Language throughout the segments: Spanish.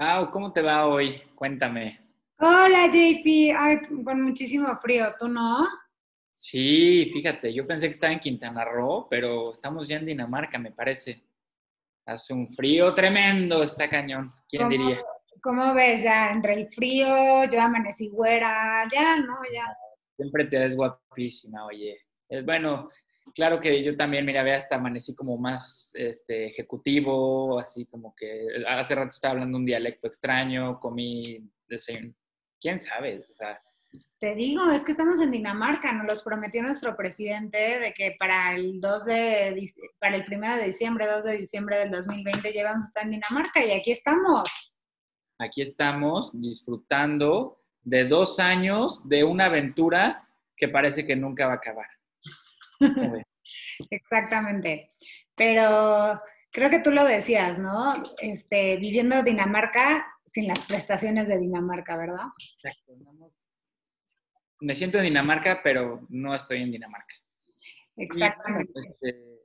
Pau, ¿cómo te va hoy? Cuéntame. Hola JP, Ay, con muchísimo frío, ¿tú no? Sí, fíjate, yo pensé que estaba en Quintana Roo, pero estamos ya en Dinamarca, me parece. Hace un frío tremendo, está cañón. ¿Quién ¿Cómo- diría? ¿Cómo ves ya entre el frío, yo amanecí güera, ya, no, ya. Siempre te ves guapísima, oye. Eh, bueno, claro que yo también, mira, ve, hasta amanecí como más este, ejecutivo, así como que hace rato estaba hablando un dialecto extraño, comí desayuno. ¿Quién sabe? O sea, Te digo, es que estamos en Dinamarca, nos los prometió nuestro presidente de que para el 2 de, para el 1 de diciembre, 2 de diciembre del 2020 ya vamos a estar en Dinamarca y aquí estamos. aquí estamos disfrutando de dos años de una aventura que parece que nunca va a acabar. Exactamente. Pero creo que tú lo decías, ¿no? Este, viviendo Dinamarca sin las prestaciones de Dinamarca, ¿verdad? Exacto, Me siento en Dinamarca, pero no estoy en Dinamarca. Y, Exactamente. bueno, este,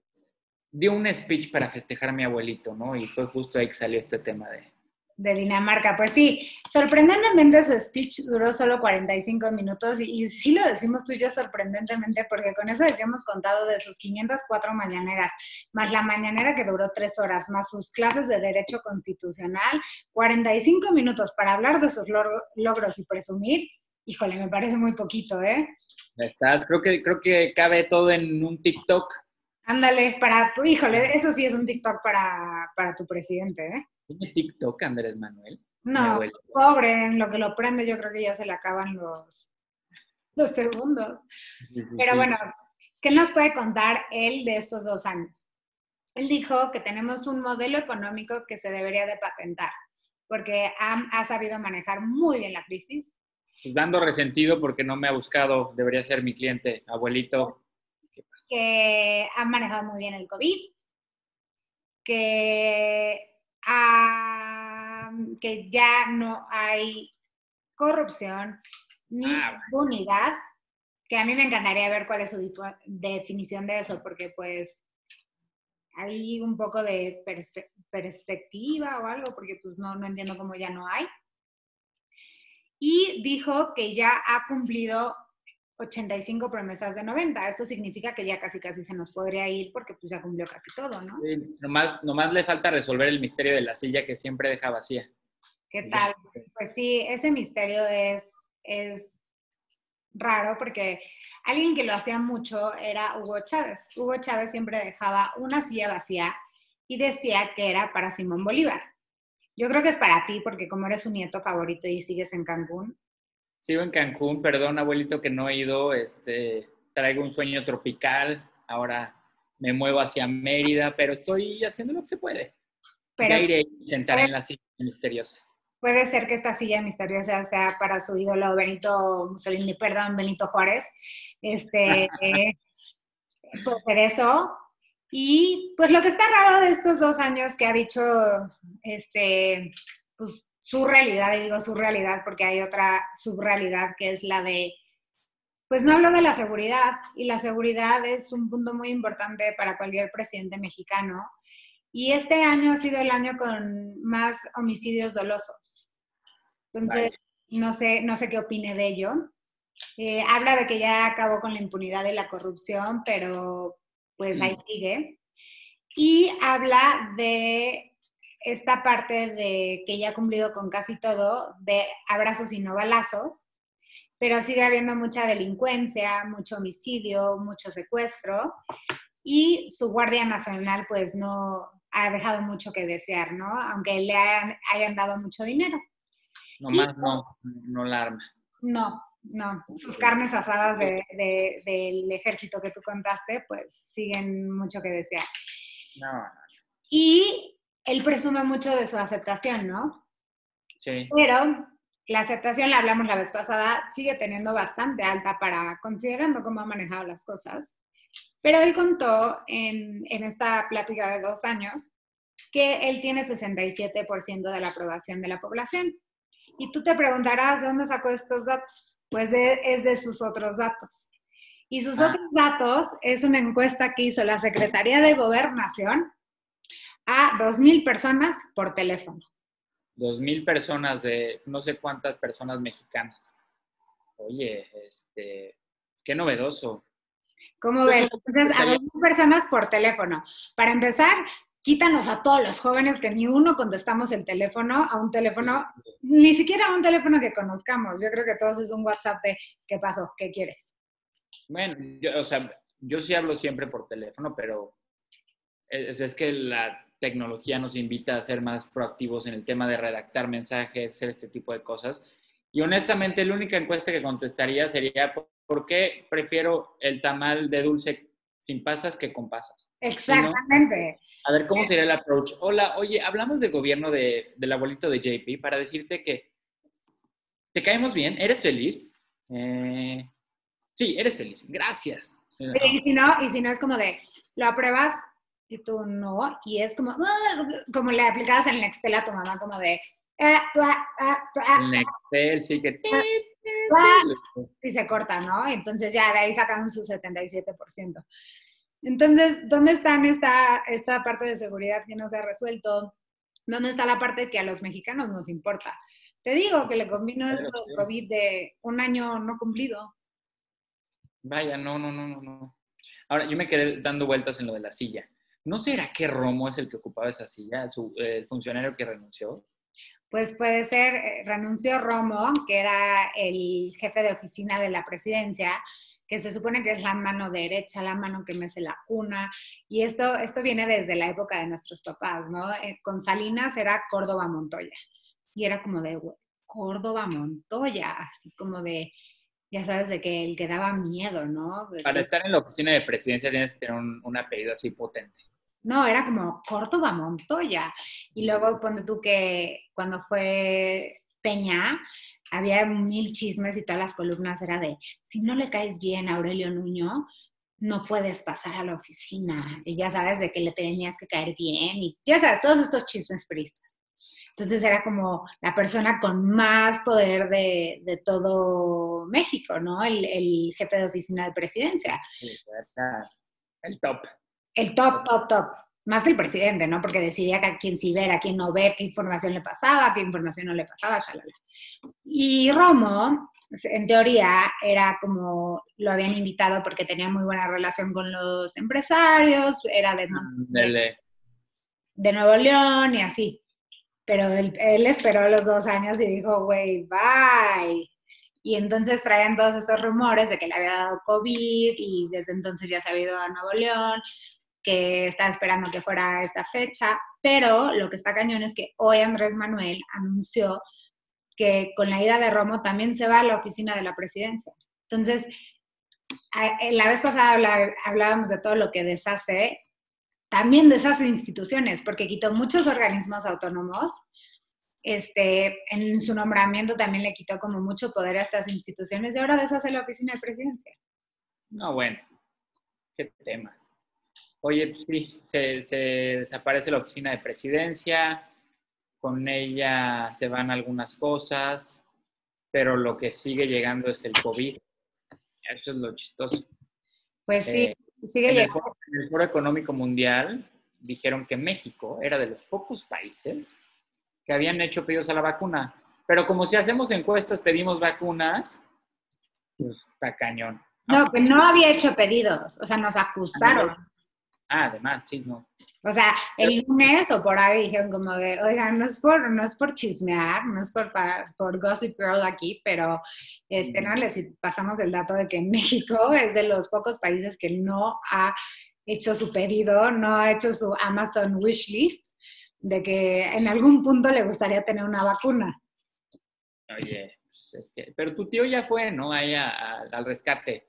dio un speech para festejar a mi abuelito, ¿no? Y fue justo ahí que salió este tema de... De Dinamarca, pues sí, sorprendentemente su speech duró solo 45 minutos y, y sí lo decimos tú y yo sorprendentemente porque con eso de que hemos contado de sus 504 mañaneras, más la mañanera que duró tres horas, más sus clases de derecho constitucional, 45 minutos para hablar de sus log- logros y presumir, híjole, me parece muy poquito, ¿eh? Ya estás, creo que, creo que cabe todo en un TikTok. Ándale, para, híjole, eso sí es un TikTok para, para tu presidente, ¿eh? ¿Tiene TikTok Andrés Manuel? No, pobre, en lo que lo prende yo creo que ya se le acaban los, los segundos. Sí, sí, Pero sí. bueno, ¿qué nos puede contar él de estos dos años? Él dijo que tenemos un modelo económico que se debería de patentar, porque ha, ha sabido manejar muy bien la crisis. Pues dando resentido porque no me ha buscado, debería ser mi cliente, abuelito. ¿Qué pasa? que han manejado muy bien el COVID, que, que ya no hay corrupción ni Ah, impunidad, que a mí me encantaría ver cuál es su definición de eso, porque pues hay un poco de perspe- perspectiva o algo, porque pues no, no entiendo cómo ya no hay. Y dijo que ya ha cumplido 85 promesas de 90. Esto significa que ya casi casi se nos podría ir porque pues ya cumplió casi todo, ¿no? Sí, nomás, nomás le falta resolver el misterio de la silla que siempre deja vacía. ¿Qué Ya. tal? Pues sí, ese misterio es, es raro porque alguien que lo hacía mucho era Hugo Chávez. Hugo Chávez siempre dejaba una silla vacía y decía que era para Simón Bolívar. Yo creo que es para ti porque como eres su nieto favorito y sigues en Cancún, Sigo en Cancún, perdón, abuelito, que no he ido. Este, traigo un sueño tropical. Ahora me muevo hacia Mérida, pero estoy haciendo lo que se puede. pero ya iré y sentaré en la silla misteriosa. puede ser que esta silla misteriosa sea para su ídolo Benito Mussolini, perdón, Benito Juárez. Este, eh, puede ser eso. Y pues lo que está raro de estos dos años que ha dicho, este, pues su realidad, y digo su realidad porque hay otra subrealidad que es la de, pues no hablo de la seguridad, y la seguridad es un punto muy importante para cualquier presidente mexicano. Y este año ha sido el año con más homicidios dolosos. Entonces, no sé, no sé qué opine de ello. Eh, habla de que ya acabó con la impunidad y la corrupción, pero pues ahí sigue. Y habla de esta parte de que ya ha cumplido con casi todo, de abrazos y no balazos, pero sigue habiendo mucha delincuencia, mucho homicidio, mucho secuestro, y su Guardia Nacional pues no ha dejado mucho que desear, ¿no? Aunque le hayan, hayan dado mucho dinero. Nomás no, no la arma. No, no. Sus carnes asadas de- de- del ejército que tú contaste, pues siguen mucho que desear. No, no, Y él presume mucho de su aceptación, ¿no? sí. Pero la aceptación, la hablamos la vez pasada, sigue teniendo bastante alta para, considerando cómo ha manejado las cosas. Pero él contó en, en esta plática de dos años que él tiene 67% de la aprobación de la población. Y tú te preguntarás, ¿de dónde sacó estos datos? Pues de- es de sus otros datos. Y sus Ah. otros datos es una encuesta que hizo la Secretaría de Gobernación a 2.000 personas por teléfono. dos mil personas de no sé cuántas personas mexicanas. Oye, este, qué novedoso. ¿Cómo ves? Entonces, a dos mil personas por teléfono. Para empezar, quítanos a todos los jóvenes que ni uno contestamos el teléfono a un teléfono, ni siquiera a un teléfono que conozcamos. Yo creo que todos es un WhatsApp de ¿qué pasó? ¿Qué quieres? Bueno, yo, o sea, yo sí hablo siempre por teléfono, pero es, es, que la tecnología nos invita a ser más proactivos en el tema de redactar mensajes, hacer este tipo de cosas. Y honestamente, la única encuesta que contestaría sería, ¿por qué prefiero el tamal de dulce sin pasas que con pasas? Exactamente. a ver, ¿cómo sería el approach? Hola, oye, hablamos del gobierno de, del abuelito de JP para decirte que te caemos bien, eres feliz. Eh, sí, eres feliz, gracias. Y si no, y si no es como de, lo apruebas y tú no, y es como, ah", como le aplicabas en el Excel a tu mamá, como de, ah, ah, en Excel sí que... Y se corta, ¿no? Entonces ya de ahí sacan su 77%. Entonces, ¿dónde está esta, esta parte de seguridad que no se ha resuelto? ¿Dónde está la parte que a los mexicanos nos importa? Te digo que le combino esto de COVID de un año no cumplido. Vaya, no, no, no, no, no. Ahora, yo me quedé dando vueltas en lo de la silla. ¿No será que Romo es el que ocupaba esa silla, el funcionario que renunció? Pues puede ser, eh, renunció Romo, que era el jefe de oficina de la presidencia, que se supone que es la mano derecha, la mano que mece la cuna, y esto, esto viene desde la época de nuestros papás, ¿no? Eh, con Salinas era Córdoba Montoya, y era como de Córdoba Montoya, así como de, ya sabes, de que el que daba miedo, ¿no? Para estar en la oficina de presidencia tienes que tener un, apellido así potente. No, era como Córdoba Montoya. Y luego cuando tú que cuando fue Peña, había mil chismes y todas las columnas era de, si no le caes bien a Aurelio Nuño, no puedes pasar a la oficina. Y ya sabes de que le tenías que caer bien y ya sabes, todos estos chismes peristas. Entonces era como la persona con más poder de, de todo México, ¿no? El, el, jefe de oficina de presidencia. El top. El top, top, top. Más que el presidente, ¿no? Porque decidía a quién sí ver, a quién no ver, qué información le pasaba, qué información no le pasaba, shalala. Y Romo, en teoría, era como lo habían invitado porque tenía muy buena relación con los empresarios, era de, de, de Nuevo León y así pero él, esperó los dos años y dijo, güey, bye. Y entonces traían todos estos rumores de que le había dado COVID y desde entonces ya se había ido a Nuevo León, que estaba esperando que fuera esta fecha, pero lo que está cañón es que hoy Andrés Manuel anunció que con la ida de Romo también se va a la oficina de la presidencia. Entonces, la vez pasada hablábamos de todo lo que deshace también de esas instituciones, porque quitó muchos organismos autónomos. Este, en su nombramiento también le quitó como mucho poder a estas instituciones y ahora deshace la oficina de presidencia. No, bueno, qué temas. Oye, pues sí, se, se desaparece la oficina de presidencia, con ella se van algunas cosas, pero lo que sigue llegando es el COVID. Eso es lo chistoso. Pues sí, eh, Sigue en, el foro, en el Foro Económico Mundial dijeron que México era de los pocos países que habían hecho pedidos a la vacuna. Pero como si hacemos encuestas, pedimos vacunas, pues está cañón. No, pues no había hecho pedidos, o sea, nos acusaron. Ah, además, sí, no. O sea, el lunes o por ahí dijeron como de, oigan, no es por, no es por chismear, no es por, por Gossip Girl aquí, pero este, no les pasamos el dato de que México es de los pocos países que no ha hecho su pedido, no ha hecho su Amazon wishlist de que en algún punto le gustaría tener una vacuna. Oye, pues es que, pero tu tío ya fue, ¿no? Ahí al rescate.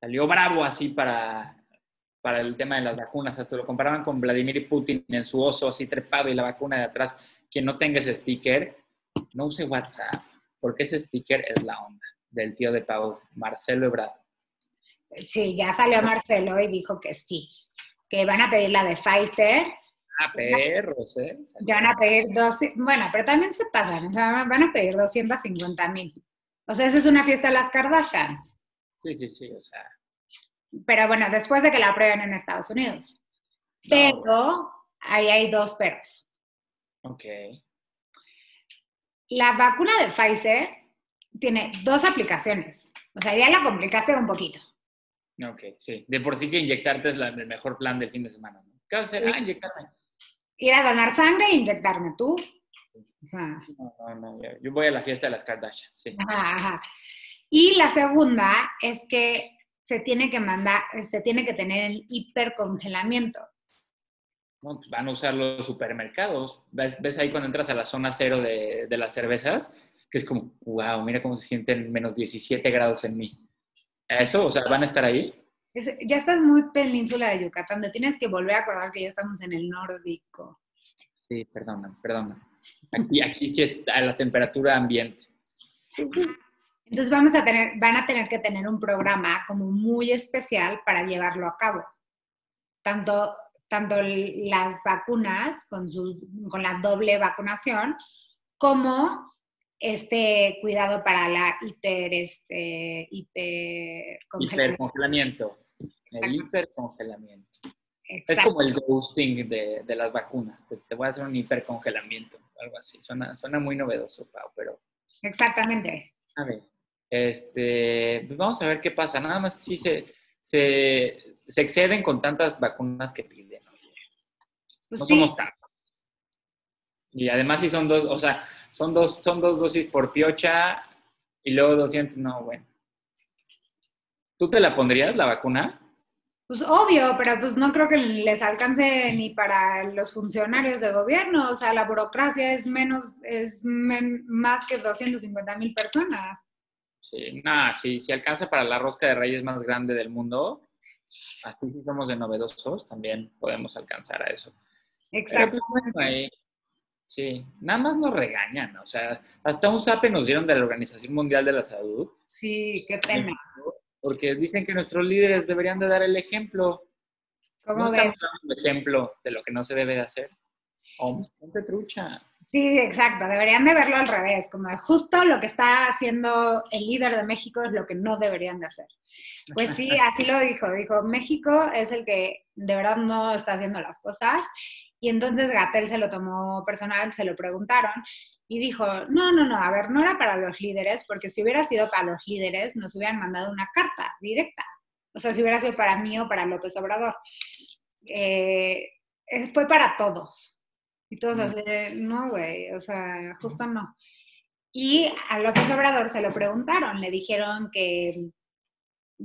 Salió bravo así para para el tema de las vacunas. Hasta lo comparaban con Vladimir Putin en su oso así trepado y la vacuna de atrás. Quien no tenga ese sticker, no use WhatsApp, porque ese sticker es la onda del tío de Pau, Marcelo Ebrard. Sí, ya salió Marcelo y dijo que sí, que van a pedir la de Pfizer. Ah, perros, ¿eh? Ya van a pedir dos, bueno, pero también se pasan, o sea, van a pedir 250 mil. O sea, esa es una fiesta de las Kardashians. Sí, sí, sí, o sea, pero bueno, después de que la aprueben en Estados Unidos. Pero ahí hay dos peros. Ok. la vacuna de Pfizer tiene dos aplicaciones. O sea, ya la complicaste un poquito. Ok, sí. De por sí que inyectarte es el mejor plan del fin de semana. ¿no? ¿Qué vas a hacer? Ah, inyectarme. Ir a donar sangre e inyectarme tú. No, no, no. Yo voy a la fiesta de las Kardashian, sí. Ajá, ajá. Y la segunda es que se tiene que mandar, se tiene que tener el hipercongelamiento. Bueno, pues van a usar los supermercados. ¿Ves, ¿Ves, ahí cuando entras a la zona cero de, de, las cervezas? Que es como, wow, mira cómo se sienten menos 17 grados en mí. ¿Eso? O sea, ¿van a estar ahí? Es, ya estás muy península de Yucatán, te tienes que volver a acordar que ya estamos en el nórdico. Sí, perdona, perdona. Aquí, aquí sí está la temperatura ambiente. Entonces vamos a tener, van a tener que tener un programa como muy especial para llevarlo a cabo. Tanto, tanto las vacunas con, su, con la doble vacunación como este cuidado para la hiper, este, hipercongelamiento. El hipercongelamiento. Es como el ghosting de, de las vacunas. Te, te, voy a hacer un hipercongelamiento, algo así. Suena, suena muy novedoso, Pau, pero... Exactamente. A ver, este, pues vamos a ver qué pasa. Nada más que sí se, se, se exceden con tantas vacunas que piden. Pues no sí. somos tantos. Y además sí son dos, o sea, son dos, son dos dosis por piocha y luego 200, no, bueno. ¿Tú te la pondrías, la vacuna? Pues obvio, pero pues no creo que les alcance ni para los funcionarios de gobierno. O sea, la burocracia es menos, es men, más que 250 mil personas. Sí, nada, sí, si alcanza para la rosca de reyes más grande del mundo, así si somos de novedosos, también podemos alcanzar a eso. Exacto. Sí, nada más nos regañan, o sea, hasta un sape nos dieron de la Organización Mundial de la Salud. Sí, qué pena. Porque dicen que nuestros líderes deberían de dar el ejemplo. ¿Cómo no estamos dando el ejemplo de lo que no se debe de hacer. Homs, gente trucha. Sí, exacto, deberían de verlo al revés, como de justo lo que está haciendo el líder de México es lo que no deberían de hacer. Pues sí, así lo dijo, dijo, México es el que de verdad no está haciendo las cosas y entonces Gatel se lo tomó personal, se lo preguntaron y dijo, no, no, no, a ver, no era para los líderes, porque si hubiera sido para los líderes, nos hubieran mandado una carta directa. O sea, si hubiera sido para mí o para López Obrador. Eh, fue para todos. Y todos así, no, güey, o sea, justo no. Y a López Obrador se lo preguntaron, le dijeron que,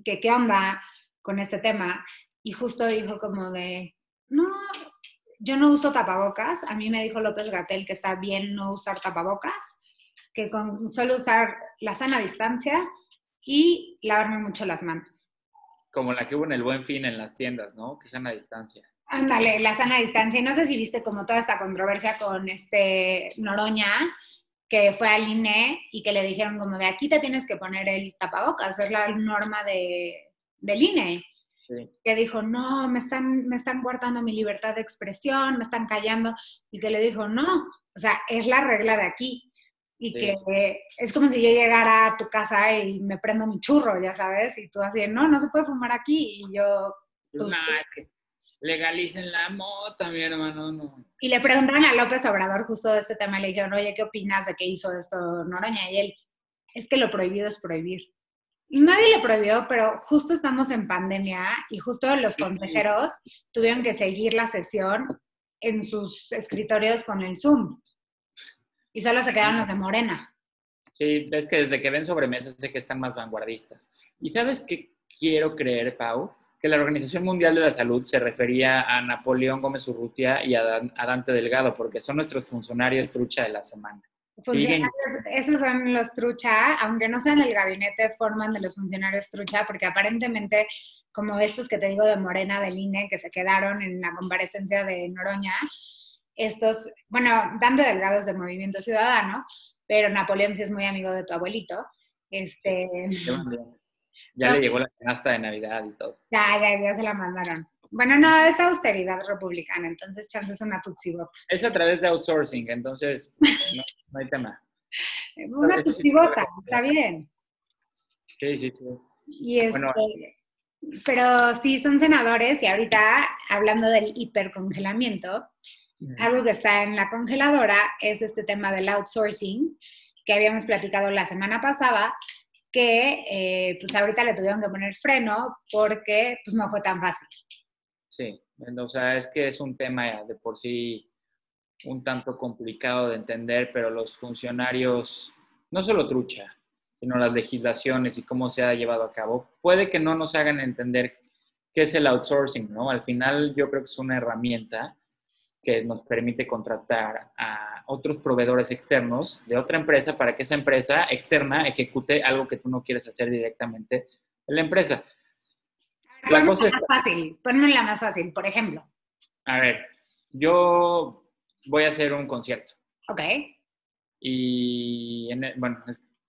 que qué onda con este tema. Y justo dijo como de, no, yo no uso tapabocas. A mí me dijo López Gatel que está bien no usar tapabocas, que con solo usar la sana distancia y lavarme mucho las manos. Como la que hubo en el Buen Fin en las tiendas, ¿no? Que sana distancia. Ándale, la sana distancia. Y no sé si viste como toda esta controversia con este Noroña, que fue al INE y que le dijeron como de aquí te tienes que poner el tapabocas, es la norma de, del INE que dijo, no, me están, me están guardando mi libertad de expresión, me están callando, y que le dijo, no, o sea, es la regla de aquí. Y sí, que es. como si yo llegara a tu casa y me prendo mi churro, ya sabes, y tú así, no, no se puede fumar aquí, y yo... Pues, no, es que legalicen la mota, mi hermano, no. Y le preguntaron a López Obrador justo de este tema, le dijeron, oye, ¿qué opinas de que hizo esto Noroña? Y él, es que lo prohibido es prohibir nadie le prohibió, pero justo estamos en pandemia y justo los consejeros tuvieron que seguir la sesión en sus escritorios con el Zoom. Y solo se quedaron los de Morena. Sí, ves que desde que ven sobremesas sé que están más vanguardistas. ¿Y sabes qué quiero creer, Pau? Que la Organización Mundial de la Salud se refería a Napoleón Gómez Urrutia y a, Dante Delgado, porque son nuestros funcionarios trucha de la semana. Funcionarios, esos son los trucha, aunque no sean el gabinete, forman de los funcionarios trucha, porque aparentemente, como estos que te digo de Morena, del INE, que se quedaron en la comparecencia de Noroña, estos, bueno, Dante Delgado es de Movimiento Ciudadano, pero Napoleón sí es muy amigo de tu abuelito. Este, ya so, le llegó la canasta de Navidad y todo. Ya, ya, ya se la mandaron. Bueno, no, es austeridad republicana, entonces chance es una Tutsi Es a través de outsourcing, entonces no, no hay tema. una Tutsi bota, está bien. Sí, sí, sí. Y este, bueno, pero sí son senadores y ahorita hablando del hipercongelamiento, algo que está en la congeladora es este tema del outsourcing que habíamos platicado la semana pasada, que eh, pues ahorita le tuvieron que poner freno porque pues no fue tan fácil. Sí, o sea, es que es un tema de por sí un tanto complicado de entender, pero los funcionarios, no solo trucha, sino las legislaciones y cómo se ha llevado a cabo, puede que no nos hagan entender qué es el outsourcing, ¿no? Al final yo creo que es una herramienta que nos permite contratar a otros proveedores externos de otra empresa para que esa empresa externa ejecute algo que tú no quieres hacer directamente en la empresa. La cosa es... más fácil, ponme la más fácil, por ejemplo. A ver, yo voy a hacer un concierto. Ok. Y, bueno,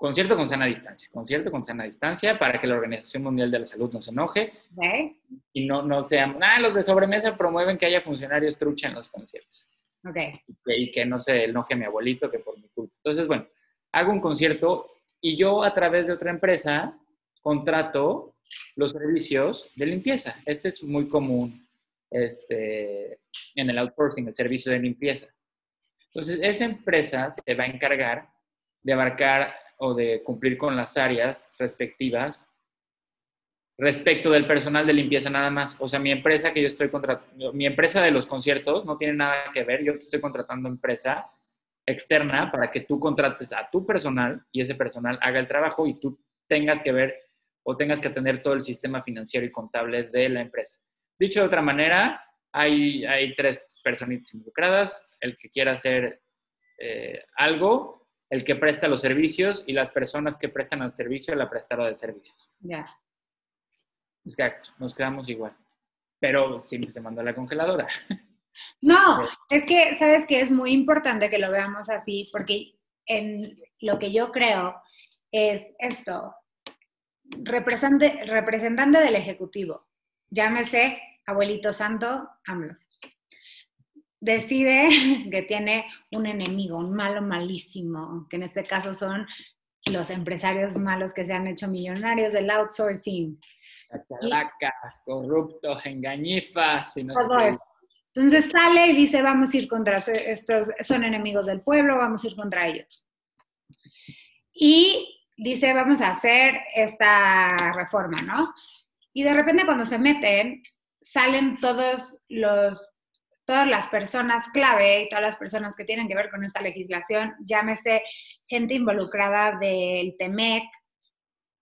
concierto con sana distancia, concierto con sana distancia para que la Organización Mundial de la Salud no se enoje okay. y no, no sean, ah, los de sobremesa promueven que haya funcionarios trucha en los conciertos. Ok. Y que, no se enoje mi abuelito que por mi culpa. Entonces, bueno, hago un concierto y yo a través de otra empresa contrato los servicios de limpieza. Este es muy común este, en el outsourcing, el servicio de limpieza. Entonces, esa empresa se va a encargar de abarcar o de cumplir con las áreas respectivas respecto del personal de limpieza nada más. O sea, mi empresa que yo estoy contratando, mi empresa de los conciertos no tiene nada que ver, yo estoy contratando empresa externa para que tú contrates a tu personal y ese personal haga el trabajo y tú tengas que ver o tengas que atender todo el sistema financiero y contable de la empresa. Dicho de otra manera, hay, hay tres personitas involucradas, el que quiera hacer eh, algo, el que presta los servicios y las personas que prestan el servicio, la prestadora de servicios. Ya. Exacto, nos quedamos igual. Pero siempre se manda a la congeladora. No, es que, sabes que es muy importante que lo veamos así, porque en lo que yo creo es esto, representante, representante del Ejecutivo, llámese abuelito santo, AMLO. Decide que tiene un enemigo, un malo malísimo, que en este caso son los empresarios malos que se han hecho millonarios del outsourcing. Calacas, corruptos, engañifas. Y no todo eso. Entonces sale y dice, vamos a ir contra estos, son enemigos del pueblo, vamos a ir contra ellos. Y dice, vamos a hacer esta reforma, ¿no? Y de repente cuando se meten, salen todos los, todas las personas clave y todas las personas que tienen que ver con esta legislación, llámese gente involucrada del TEMEC,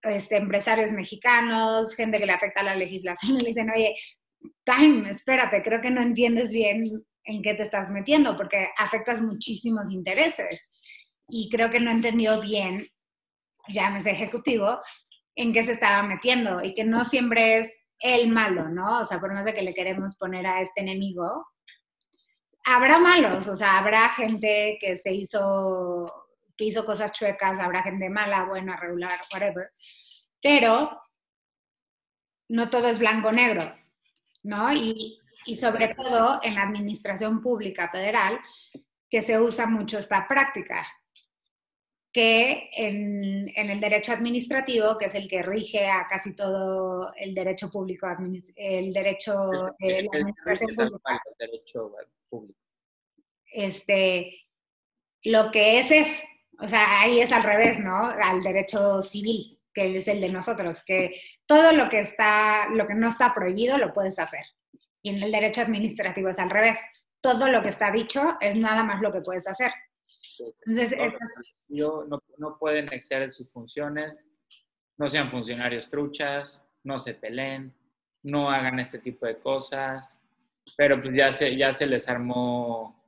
este, empresarios mexicanos, gente que le afecta la legislación, y le dicen, oye, Time, espérate, creo que no entiendes bien en qué te estás metiendo, porque afectas muchísimos intereses. Y creo que no entendió bien llámese ejecutivo, en qué se estaba metiendo y que no siempre es el malo, ¿no? O sea, por más de que le queremos poner a este enemigo, habrá malos, o sea, habrá gente que se hizo, que hizo cosas chuecas, habrá gente mala, buena, regular, whatever, pero no todo es blanco-negro, ¿no? Y, y sobre todo en la administración pública federal, que se usa mucho esta práctica que en, el derecho administrativo, que es el que rige a casi todo el derecho público, el derecho de la administración pública. Este, lo que es es, o sea, ahí es al revés, ¿no? Al derecho civil, que es el de nosotros, que todo lo que está, lo que no está prohibido lo puedes hacer. Y en el derecho administrativo es al revés. Todo lo que está dicho es nada más lo que puedes hacer. Entonces, no, no, pueden exceder sus funciones, no sean funcionarios truchas, no se peleen, no hagan este tipo de cosas, pero pues ya se, ya se les armó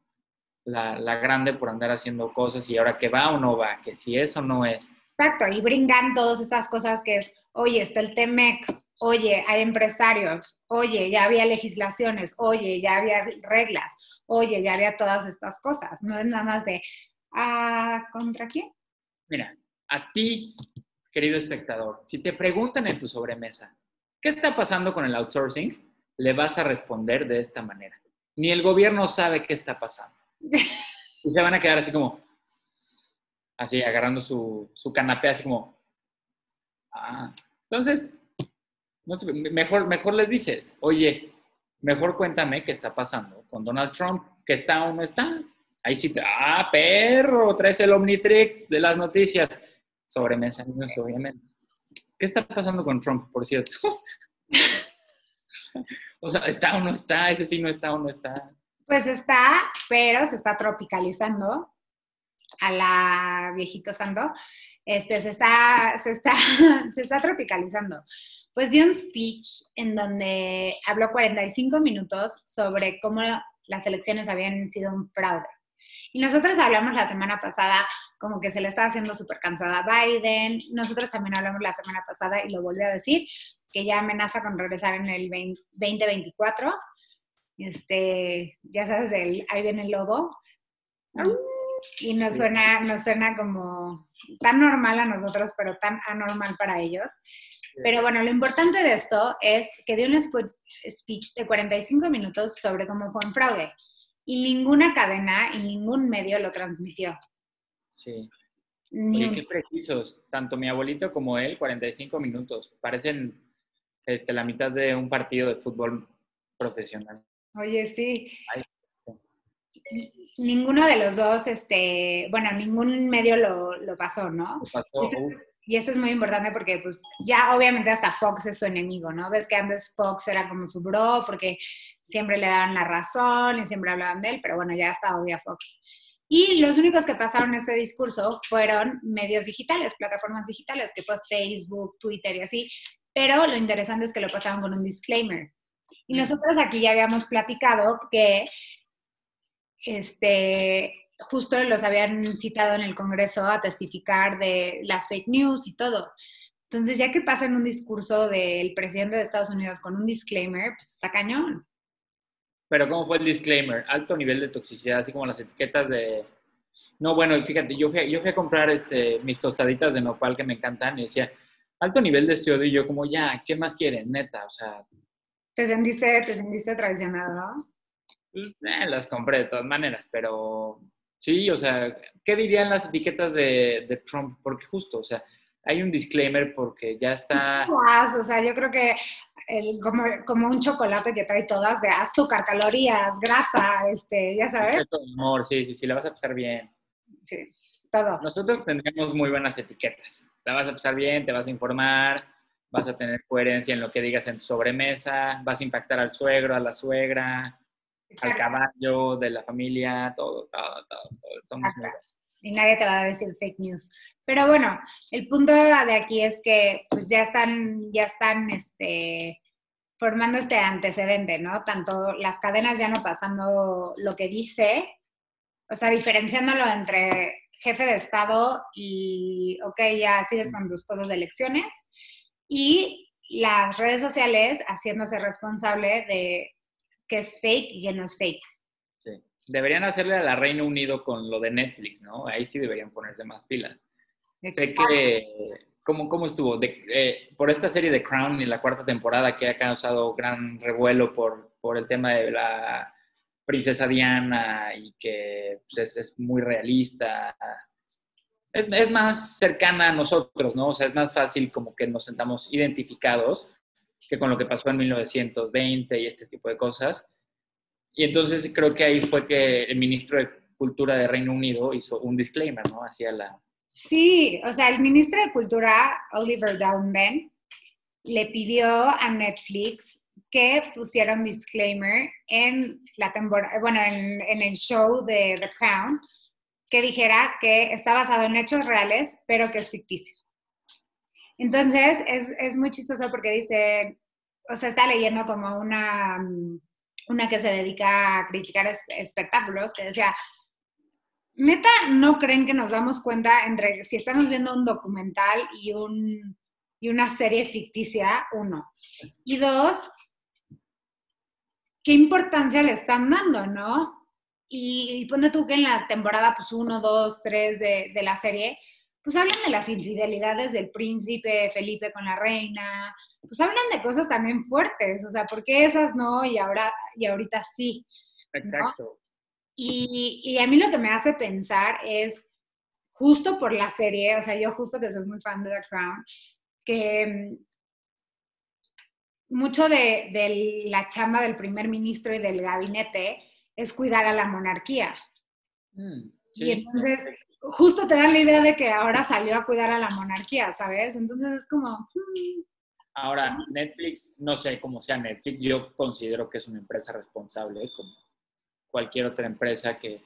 la, la grande por andar haciendo cosas y ahora que va o no va, que si es o no es. Exacto, y brincan todas esas cosas que es, oye, está el TEMEC, oye, hay empresarios, oye, ya había legislaciones, oye, ya había reglas, oye, ya había todas estas cosas. No es nada más de, ¿A contra quién? Mira, a ti, querido espectador, si te preguntan en tu sobremesa, ¿qué está pasando con el outsourcing? Le vas a responder de esta manera. Ni el gobierno sabe qué está pasando. Y se van a quedar así como, así, agarrando su, su canapé, así como, ah. Entonces, mejor, mejor les dices, oye, mejor cuéntame qué está pasando con Donald Trump que está o no está. Ahí sí, te, ah, perro, traes el Omnitrix de las noticias. Sobre mensajes, obviamente. ¿Qué está pasando con Trump, por cierto? o sea, ¿está o no está? Ese sí no está o no está. Pues está, pero se está tropicalizando a la viejito Sando. Este, se está, se está, se está tropicalizando. Pues dio un speech en donde habló 45 minutos sobre cómo las elecciones habían sido un fraude. Y nosotros hablamos la semana pasada como que se le estaba haciendo súper cansada a Biden. Nosotros también hablamos la semana pasada y lo volví a decir, que ya amenaza con regresar en el 2024. Este, ya sabes, el, ahí viene el lobo. Y nos suena, nos suena como tan normal a nosotros, pero tan anormal para ellos. Pero bueno, lo importante de esto es que dio un speech de 45 minutos sobre cómo fue un fraude y ninguna cadena y ningún medio lo transmitió. Sí. Oye, qué precisos. Tanto mi abuelito como él, 45 minutos. Parecen este, la mitad de un partido de fútbol profesional. Oye, sí. Ninguno de los dos, este, bueno, ningún medio lo, lo pasó, ¿no? Lo pasó. Y esto es muy importante porque, pues, ya obviamente hasta Fox es su enemigo, ¿no? Ves que antes Fox era como su bro porque siempre le daban la razón y siempre hablaban de él, pero bueno, ya hasta odia Fox. Y los únicos que pasaron este discurso fueron medios digitales, plataformas digitales, que fue Facebook, Twitter y así. Pero lo interesante es que lo pasaron con un disclaimer. Y nosotros aquí ya habíamos platicado que este, justo los habían citado en el Congreso a testificar de las fake news y todo. Entonces, ya que pasa en un discurso del presidente de Estados Unidos con un disclaimer, pues está cañón. Pero ¿cómo fue el disclaimer? Alto nivel de toxicidad, así como las etiquetas de... No, bueno, fíjate, yo fui, yo fui a comprar este, mis tostaditas de nopal que me encantan y decía, alto nivel de sodio y yo como, ya, ¿qué más quieren? Neta, o sea... Te sentiste, te sentiste traicionado, ¿no? Eh, las compré de todas maneras, pero Sí, o sea, ¿qué dirían las etiquetas de, Trump? Porque justo, o sea, hay un disclaimer porque ya está... o sea, yo creo que como, como, un chocolate que trae todas de azúcar, calorías, grasa, este, ya sabes. amor, sí, sí, sí, la vas a pasar bien. Sí, todo. Nosotros tendríamos muy buenas etiquetas. La vas a pasar bien, te vas a informar, vas a tener coherencia en lo que digas en tu sobremesa, vas a impactar al suegro, a la suegra, al caballo, de la familia, todo, todo, todo. Somos y nadie te va a decir fake news. Pero bueno, el punto de aquí es que pues ya están, ya están este, formando este antecedente, ¿no? Tanto las cadenas ya no pasando lo que dice, o sea, diferenciándolo entre jefe de Estado y, ok, ya sigues con tus cosas de elecciones, y las redes sociales haciéndose responsable de que es fake y que no es fake. Sí. Deberían hacerle a la Reino Unido con lo de Netflix, ¿no? Ahí sí deberían ponerse más pilas. Sé que, ¿cómo, cómo estuvo? Eh, por esta serie de Crown y la cuarta temporada que ha causado gran revuelo por, por el tema de la princesa Diana y que pues, es, muy realista. Es, más cercana a nosotros, ¿no? O sea, es más fácil como que nos sentamos identificados que con lo que pasó en 1920 y este tipo de cosas. Y entonces creo que ahí fue que el ministro de Cultura de Reino Unido hizo un disclaimer, ¿no? Hacia la... Sí, o sea, el ministro de Cultura, Oliver Dowden, le pidió a Netflix que pusiera un disclaimer en la temporada, bueno, en, en, el show de The Crown, que dijera que está basado en hechos reales, pero que es ficticio. Entonces, es, es muy chistoso porque dice, o sea, está leyendo como una, una que se dedica a criticar espectáculos, que decía, neta, ¿no creen que nos damos cuenta entre si estamos viendo un documental y, un, y una serie ficticia? Uno. Y dos, ¿qué importancia le están dando, no? Y, y ponte tú que en la temporada, pues uno, dos, tres de, de la serie, pues hablan de las infidelidades del príncipe Felipe con la reina, pues hablan de cosas también fuertes, o sea, ¿por qué esas no y ahora y ahorita sí? Exacto. Y, y, a mí lo que me hace pensar es, justo por la serie, o sea, yo justo que soy muy fan de The Crown, que mucho de, de la chamba del primer ministro y del gabinete es cuidar a la monarquía. Mm, Y entonces, justo te dan la idea de que ahora salió a cuidar a la monarquía, ¿sabes? Entonces es como, mm, Ahora, Netflix, no sé cómo sea Netflix, yo considero que es una empresa responsable, como cualquier otra empresa que,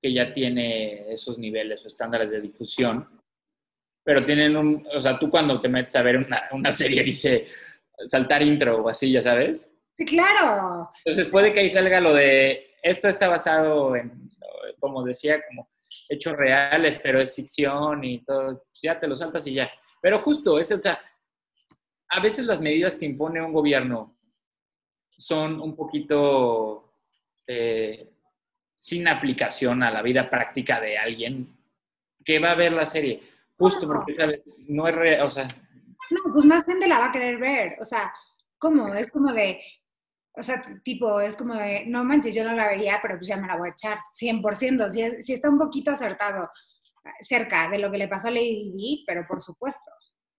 que ya tiene esos niveles o estándares de difusión, pero tienen un, o sea, tú cuando te metes a ver una, una serie dice saltar intro o así, ya sabes. sí, claro. Entonces puede que ahí salga lo de, esto está basado en, como decía, como hechos reales, pero es ficción y todo, ya te lo saltas y ya. Pero justo, es, o sea, a veces las medidas que impone un gobierno son un poquito eh, sin aplicación a la vida práctica de alguien que va a ver la serie. Justo porque, ¿sabes? No es real, o sea, No, pues más gente la va a querer ver. O sea, ¿cómo? Es como de, o sea, tipo, es como de, no manches, yo no la vería, pero pues ya me la voy a echar. 100%, si, es- si está un poquito acertado, cerca de lo que le pasó a Lady Di, pero por supuesto,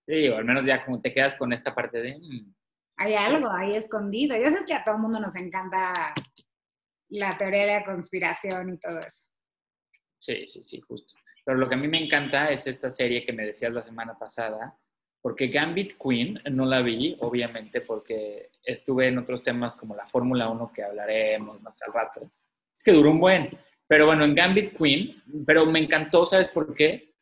sí, o al menos ya como te quedas con esta parte de... mm, hay algo ahí escondido. Ya sabes que a todo el mundo nos encanta la teoría de la conspiración y todo eso. Sí, sí, sí, justo. Pero lo que a mí me encanta es esta serie que me decías la semana pasada, porque Gambit Queen no la vi, obviamente, porque estuve en otros temas como la Fórmula 1 que hablaremos más al rato. Es que duró un buen. Pero bueno, en Gambit Queen, pero me encantó, ¿sabes por qué?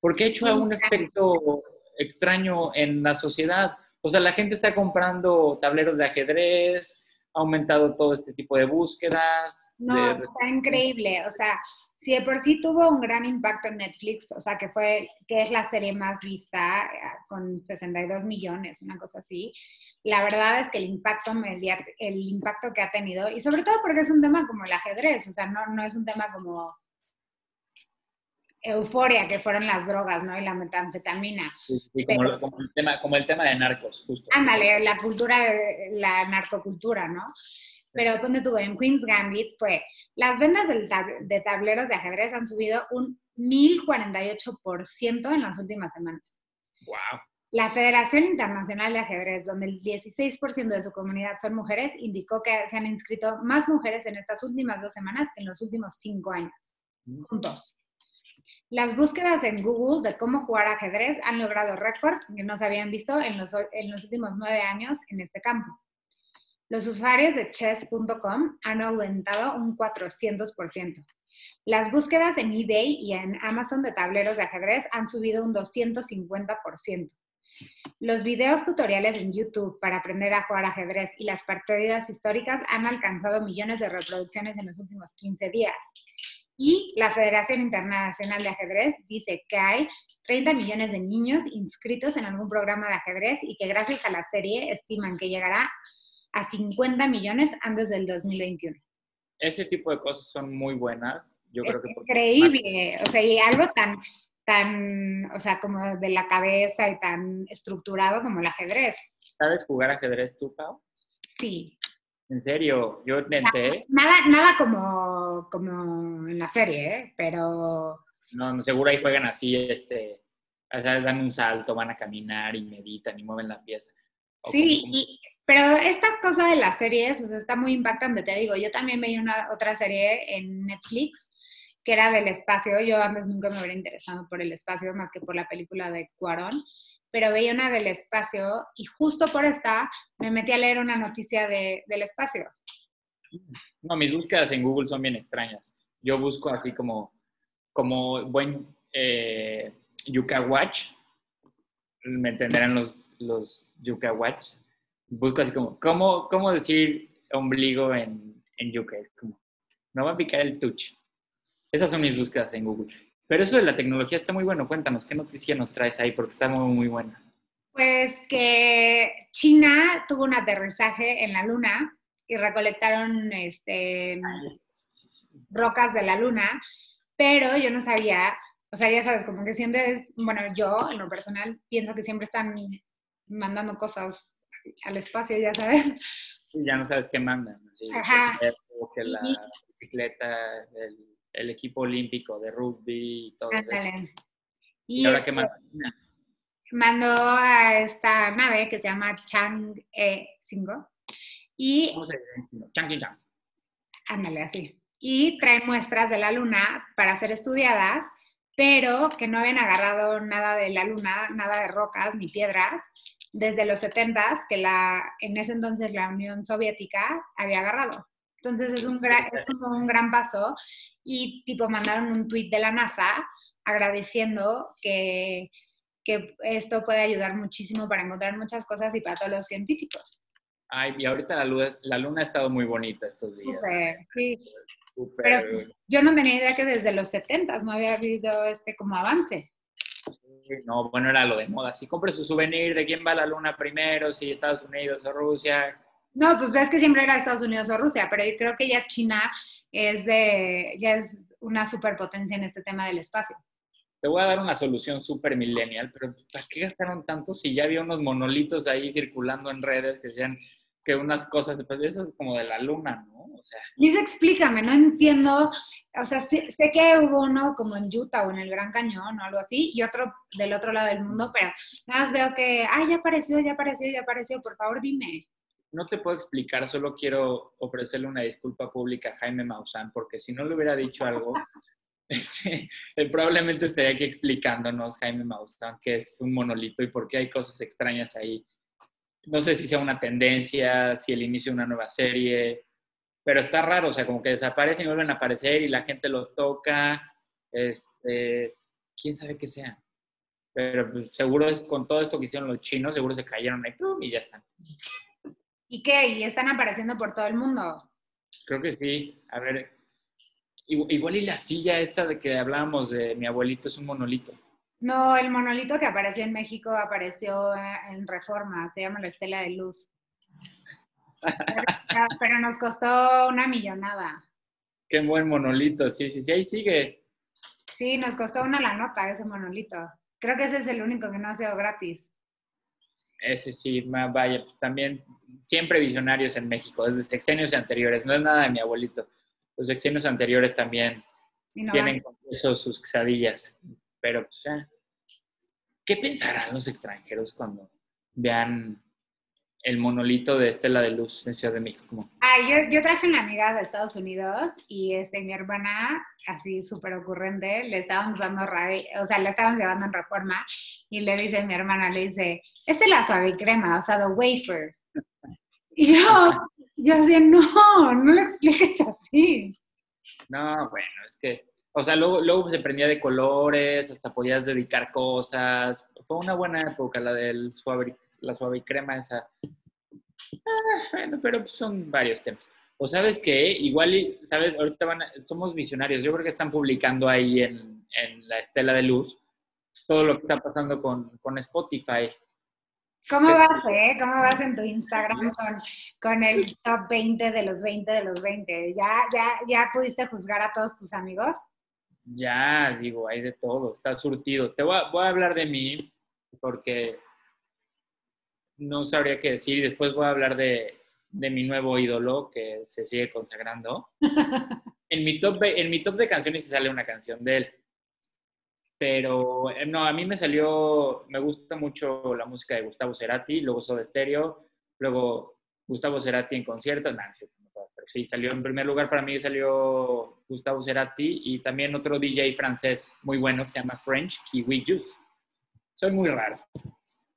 Porque ha hecho un efecto extraño en la sociedad. O sea, la gente está comprando tableros de ajedrez, ha aumentado todo este tipo de búsquedas. No, de- está increíble. O sea, si de por sí tuvo un gran impacto en Netflix, o sea, que fue, que es la serie más vista eh, con 62 millones, una cosa así. La verdad es que el impacto el impacto que ha tenido, y sobre todo porque es un tema como el ajedrez, o sea, no, no es un tema como euforia, que fueron las drogas, ¿no? Y la metanfetamina. Sí, sí, como, el tema, como el tema de narcos, justo. Ándale, la cultura, de- la narcocultura, ¿no? Pero ponte tú, en Queen's Gambit fue, las ventas de tableros de ajedrez han subido un 1048% en las últimas semanas. Wow. La Federación Internacional de Ajedrez, donde el 16% de su comunidad son mujeres, indicó que se han inscrito más mujeres en estas últimas dos semanas que en los últimos cinco años, juntos. Las búsquedas en Google de cómo jugar ajedrez han logrado récord que no se habían visto en los, en los últimos nueve años en este campo. Los usuarios de chess.com han aumentado un 400%. Las búsquedas en eBay y en Amazon de tableros de ajedrez han subido un 250%. Los videos tutoriales en YouTube para aprender a jugar ajedrez y las partidas históricas han alcanzado millones de reproducciones en los últimos 15 días. Y la Federación Internacional de Ajedrez dice que hay 30 millones de niños inscritos en algún programa de ajedrez y que gracias a la serie estiman que llegará a 50 millones antes del 2021. Ese tipo de cosas son muy buenas. Yo Es creo que porque- increíble, o sea, y algo tan, tan, o sea, como de la cabeza y tan estructurado como el ajedrez. ¿Sabes jugar ajedrez tú, Pau? Sí. En serio, yo intenté. Nada, nada como, como en la serie, ¿eh? pero No, no, seguro ahí juegan así, este, ¿sabes? Dan un salto, van a caminar y meditan y mueven la pieza. O sí, como- y, pero esta cosa de las series, o sea, está muy impactante, te digo, yo también veía una otra serie en Netflix que era del espacio, yo antes nunca me hubiera interesado por el espacio más que por la película de Cuarón, pero veía una del espacio y justo por esta me metí a leer una noticia de, del espacio. No, mis búsquedas en Google son bien extrañas. Yo busco así como, como buen eh, Yuka Watch. Me entenderán los, los Yuka Watch. Busco así como, ¿cómo, cómo decir ombligo en, en? Es como, no va a picar el touch. Esas son mis búsquedas en Google. Pero eso de la tecnología está muy bueno. Cuéntanos, ¿qué noticia nos traes ahí? Porque está muy, muy buena. Pues que China tuvo un aterrizaje en la luna y recolectaron este, rocas de la luna, pero yo no sabía, o sea, ya sabes, como que siempre es, bueno, yo en lo personal pienso que siempre están mandando cosas al espacio, ya sabes. Sí, ya no sabes qué mandan. así, Ajá. Que, la Y- bicicleta, el, el equipo olímpico de rugby y todo eso. ¿Y, Y ahora qué este, mandan? mandó a esta nave que se llama Chang E5 y ¿Cómo se dice? Chang, chang. Ándale, así. Y trae muestras de la luna para ser estudiadas, pero que no habían agarrado nada de la luna, nada de rocas ni piedras, desde los 70 que la, en ese entonces la Unión Soviética había agarrado. Entonces es, un gran, es como un gran paso y tipo mandaron un tweet de la NASA agradeciendo que, que esto puede ayudar muchísimo para encontrar muchas cosas y para todos los científicos. Ay, y ahorita la luna, la luna ha estado muy bonita estos días. Súper, sí. Pero pues, yo no tenía idea que desde los 70 no había habido este como avance. No, bueno, era lo de moda. Si compre su souvenir de quién va a la luna primero, si Estados Unidos o Rusia. No, pues ves que siempre era Estados Unidos o Rusia, pero yo creo que ya China es de, ya es una superpotencia en este tema del espacio. Te voy a dar una solución super millennial, pero ¿para qué gastaron tanto si ya había unos monolitos ahí circulando en redes que decían que unas cosas, pues eso es como de la luna, ¿no? O sea. Dice, explícame, no entiendo. O sea, sé, que hubo uno como en Utah o en el Gran Cañón o algo así, y otro del otro lado del mundo, pero nada más veo que, ay, ya apareció, ya apareció, ya apareció, por favor dime. No te puedo explicar, solo quiero ofrecerle una disculpa pública a Jaime Maussan, porque si no le hubiera dicho algo, este, probablemente estaría aquí explicándonos Jaime Maussan que es un monolito y por qué hay cosas extrañas ahí no sé si sea una tendencia, si el inicio de una nueva serie, pero está raro, o sea, como que desaparecen y vuelven a aparecer y la gente los toca, este, quién sabe qué sea. Pero pues, seguro es con todo esto que hicieron los chinos, seguro se cayeron ahí y ya están. ¿Y qué? ¿Y están apareciendo por todo el mundo? Creo que sí. A ver, igual y la silla esta de que hablábamos de mi abuelito es un monolito. No, el monolito que apareció en México apareció en Reforma, se llama la Estela de Luz. Pero, nos costó una millonada. Qué buen monolito, sí, sí, sí, ahí sigue. Sí, nos costó una la nota ese monolito. Creo que ese es el único que no ha sido gratis. Ese sí, vaya, pues también siempre visionarios en México, desde sexenios anteriores, no es nada de mi abuelito. Los sexenios anteriores también tienen con eso sus quesadillas. Pero, pues, ¿qué pensarán los extranjeros cuando vean el monolito de Estela de Luz en Ciudad de México? Ah, yo, yo traje una amiga de Estados Unidos y este, mi hermana, así súper ocurrente, le estábamos dando radio, o sea, le estábamos llevando en reforma y le dice mi hermana, le dice, esta es la suave crema, o sea, the wafer. Y yo, yo así, no, no lo expliques así. No, bueno, es que o sea, luego, se prendía de colores, hasta podías dedicar cosas. Fue una buena época la del suave, la suave crema esa. Ah, bueno, pero pues son varios temas. O sabes qué, igual, sabes, ahorita van somos visionarios. Yo creo que están publicando ahí en, en, la estela de luz todo lo que está pasando con, con Spotify. ¿Cómo vas, eh? ¿Cómo vas en tu Instagram con, con, el top 20 de los 20 de los 20? ¿Ya, ya, ¿Ya pudiste juzgar a todos tus amigos? Ya, digo, hay de todo, está surtido. Te voy a, voy a hablar de mí porque no sabría qué decir. Después voy a hablar de, de mi nuevo ídolo que se sigue consagrando. en, mi top, en mi top de canciones se sale una canción de él. Pero eh, no, a mí me salió, me gusta mucho la música de Gustavo Cerati, luego Soda Stereo, luego Gustavo Cerati en concierto. No, sí, salió en primer lugar para mí salió Gustavo Cerati y también otro DJ francés muy bueno que se llama French Kiwi Juice. Soy muy raro.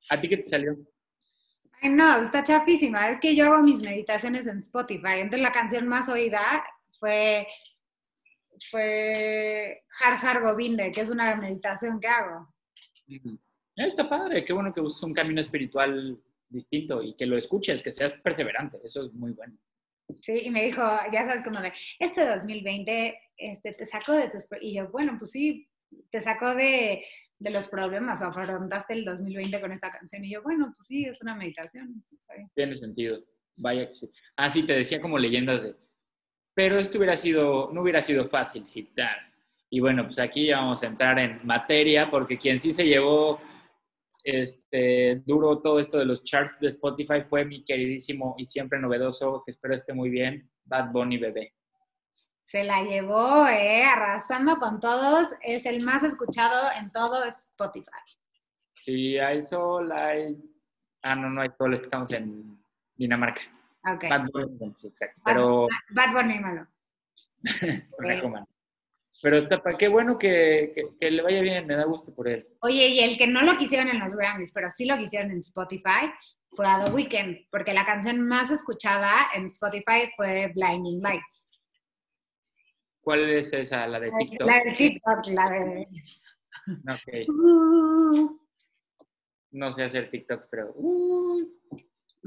¿A ti qué te salió? Ay, no, está chafísima. Es que yo hago mis meditaciones en Spotify. Entonces la canción más oída fue, fue Har Har Govinde, que es una meditación que hago. Está padre, qué bueno que uses un camino espiritual distinto y que lo escuches, que seas perseverante. Eso es muy bueno. Sí, y me dijo, ya sabes, como de, este 2020 este, te sacó de tus... Y yo, bueno, pues sí, te sacó de, de los problemas o afrontaste el 2020 con esta canción. Y yo, bueno, pues sí, es una meditación. Tiene sentido. Vaya que sí. Ah, sí, te decía como leyendas de... Pero esto hubiera sido, no hubiera sido fácil citar. Y bueno, pues aquí ya vamos a entrar en materia, porque quien sí se llevó este, duro todo esto de los charts de Spotify fue mi queridísimo y siempre novedoso, que espero esté muy bien, Bad Bunny Bebé. Se la llevó, eh, arrasando con todos, es el más escuchado en todo Spotify. Sí, hay sol, hay... Ah, no, no hay sol, estamos en Dinamarca. Okay. Bad Bunny, exacto. Pero... Bad Bunny malo. Conejo Man. Pero está, qué bueno que, que, le vaya bien, me da gusto por él. Oye, y el que no lo quisieron en los Grammys, pero sí lo quisieron en Spotify, fue a The Weeknd, porque la canción más escuchada en Spotify fue Blinding Lights. ¿Cuál es esa? ¿La de TikTok? La de TikTok, la de... Ok. Uh. No sé hacer TikTok, pero... Uh.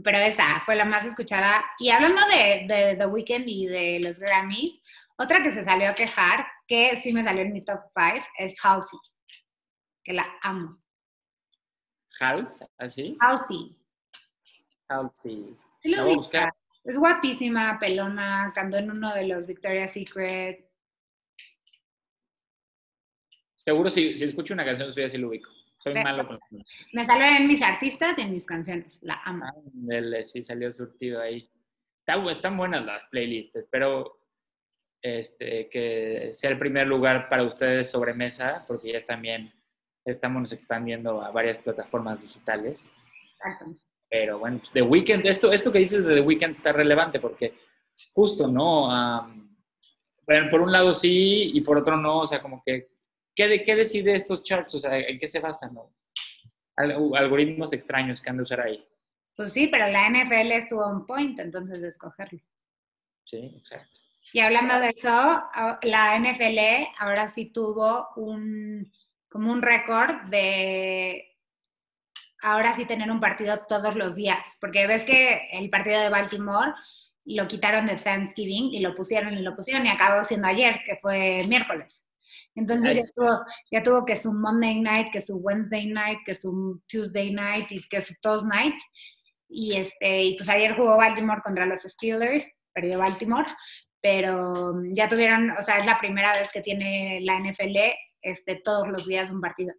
Pero esa fue la más escuchada. Y hablando de, de The Weeknd y de los Grammys, otra que se salió a quejar, que sí me salió en mi top 5, es Halsey, que la amo. ¿Hals? ¿Así? Halsey. Halsey. Sí lo voy a buscar. Es guapísima, pelona, cantó en uno de los Victoria's Secret. Seguro si, si escucho una canción suya sí lo ubico. Soy malo con Me salió en mis artistas y en mis canciones. La amo. Ah, sí, salió surtido ahí. están buenas las playlists. Espero este, que sea el primer lugar para ustedes sobre mesa, porque ya también estamos expandiendo a varias plataformas digitales. Exacto. Pero bueno, pues The Weeknd, esto, esto que dices de The Weeknd está relevante porque justo, ¿no? por un lado sí y por otro no, o sea, como que, ¿qué, qué decide estos charts? O sea, ¿en qué se basan? No? Algoritmos extraños que han de usar ahí. Pues sí, pero la NFL estuvo un point, entonces de escogerlo. Sí, exacto. Y hablando de eso, la NFL ahora sí tuvo un, como un récord de ahora sí tener un partido todos los días, porque ves que el partido de Baltimore lo quitaron de Thanksgiving y lo pusieron y lo pusieron y acabó siendo ayer, que fue miércoles. Entonces ya tuvo, ya tuvo, que su Monday night, que su Wednesday night, que su Tuesday night y que su Thursday night. Y, este, y pues ayer jugó Baltimore contra los Steelers, perdió Baltimore, pero ya tuvieron, o sea, es la primera vez que tiene la NFL este, todos los días un partido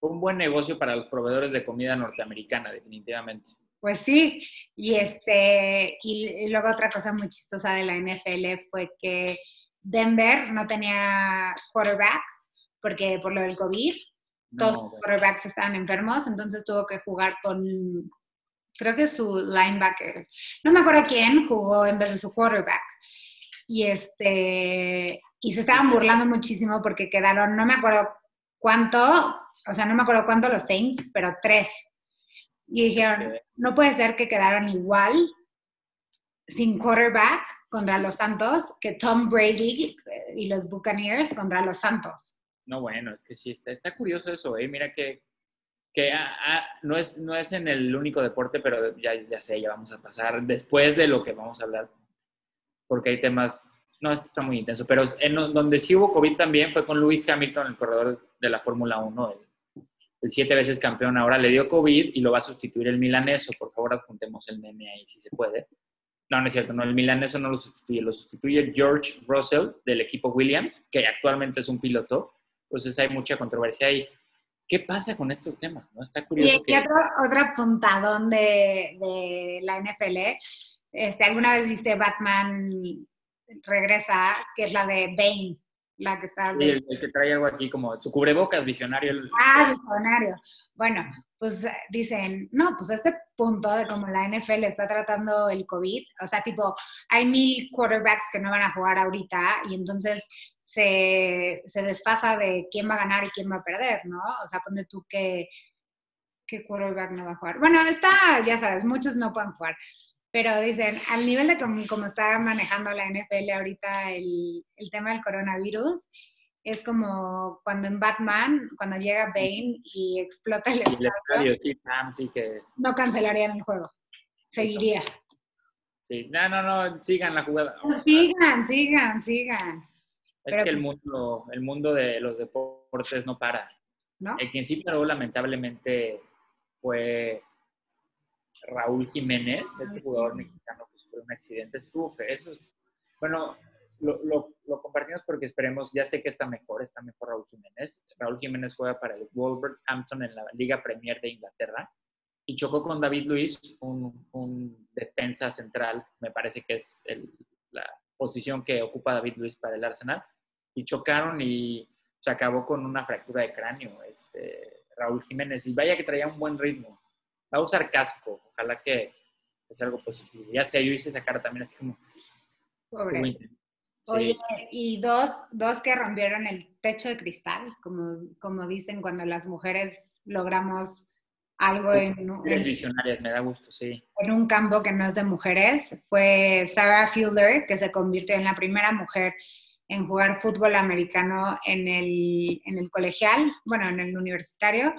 un buen negocio para los proveedores de comida norteamericana, definitivamente. Pues sí, y este, y, luego otra cosa muy chistosa de la NFL fue que Denver no tenía quarterback, porque por lo del COVID, todos los quarterbacks estaban enfermos, entonces tuvo que jugar con, creo que su linebacker, no me acuerdo quién jugó en vez de su quarterback. Y este, y se estaban burlando muchísimo porque quedaron, no me acuerdo cuánto, o sea, no me acuerdo cuánto los Saints, pero tres. Y dijeron, no puede ser que quedaron igual sin quarterback contra los Santos que Tom Brady y los Buccaneers contra los Santos. No, bueno, es que sí, está, está curioso eso, ¿eh? Mira que, que ah, ah, no, es, no es en el único deporte, pero ya, ya sé, ya vamos a pasar después de lo que vamos a hablar, porque hay temas no, este está muy intenso, pero en donde sí hubo COVID también fue con Lewis Hamilton, el corredor de la Fórmula 1, el, siete veces campeón. Ahora le dio COVID y lo va a sustituir el milaneso. Por favor, adjuntemos el meme ahí si se puede. No, no es cierto, no, el milaneso no lo sustituye, lo sustituye George Russell del equipo Williams, que actualmente es un piloto. Entonces hay mucha controversia ahí. ¿Qué pasa con estos temas? ¿no? Está curioso. Y otro, otro apuntadón de, de la NFL. Este, ¿Alguna vez viste Batman regresa, que es la de Bane, la que está... el, que trae algo aquí como su cubrebocas, visionario. Ah, visionario. Bueno, pues eh, dicen, no, pues este punto de como la NFL está tratando el COVID, o sea, tipo, hay mil quarterbacks que no van a jugar ahorita y entonces se, se desfasa de quién va a ganar y quién va a perder, ¿no? O sea, pone tú que, qué quarterback no va a jugar. Bueno, está, ya sabes, muchos no pueden jugar pero dicen, al nivel de como, está manejando la NFL ahorita el, el, tema del coronavirus, es como cuando en Batman, cuando llega Bane y explota el estadio, sí, que... no cancelarían el juego, seguiría. Sí, no, no, no, sigan la jugada. sigan, sigan, sigan. Es que el pues mundo, el mundo de los deportes no para. ¿No? El quien sí paró lamentablemente fue Raúl Jiménez, este jugador mexicano que sufrió un accidente, estuvo feo. Eso bueno, lo, lo, compartimos porque esperemos, ya sé que está mejor, está mejor Raúl Jiménez. Raúl Jiménez juega para el Wolverhampton en la Liga Premier de Inglaterra y chocó con David Luis, un, defensa central, me parece que es la posición que ocupa David Luis para el Arsenal, y chocaron y se acabó con una fractura de cráneo, este, Raúl Jiménez, y vaya que traía un buen ritmo va a usar casco. Ojalá que es algo positivo. Ya sé, yo hice esa cara también así como... Pobre. Oye, y dos, dos que rompieron el techo de cristal, como, como dicen cuando las mujeres logramos algo en, en, visionarias, me da gusto, sí. En un campo que no es de mujeres, fue Sarah Fielder, que se convirtió en la primera mujer en jugar fútbol americano en el, en el colegial, bueno, en el universitario,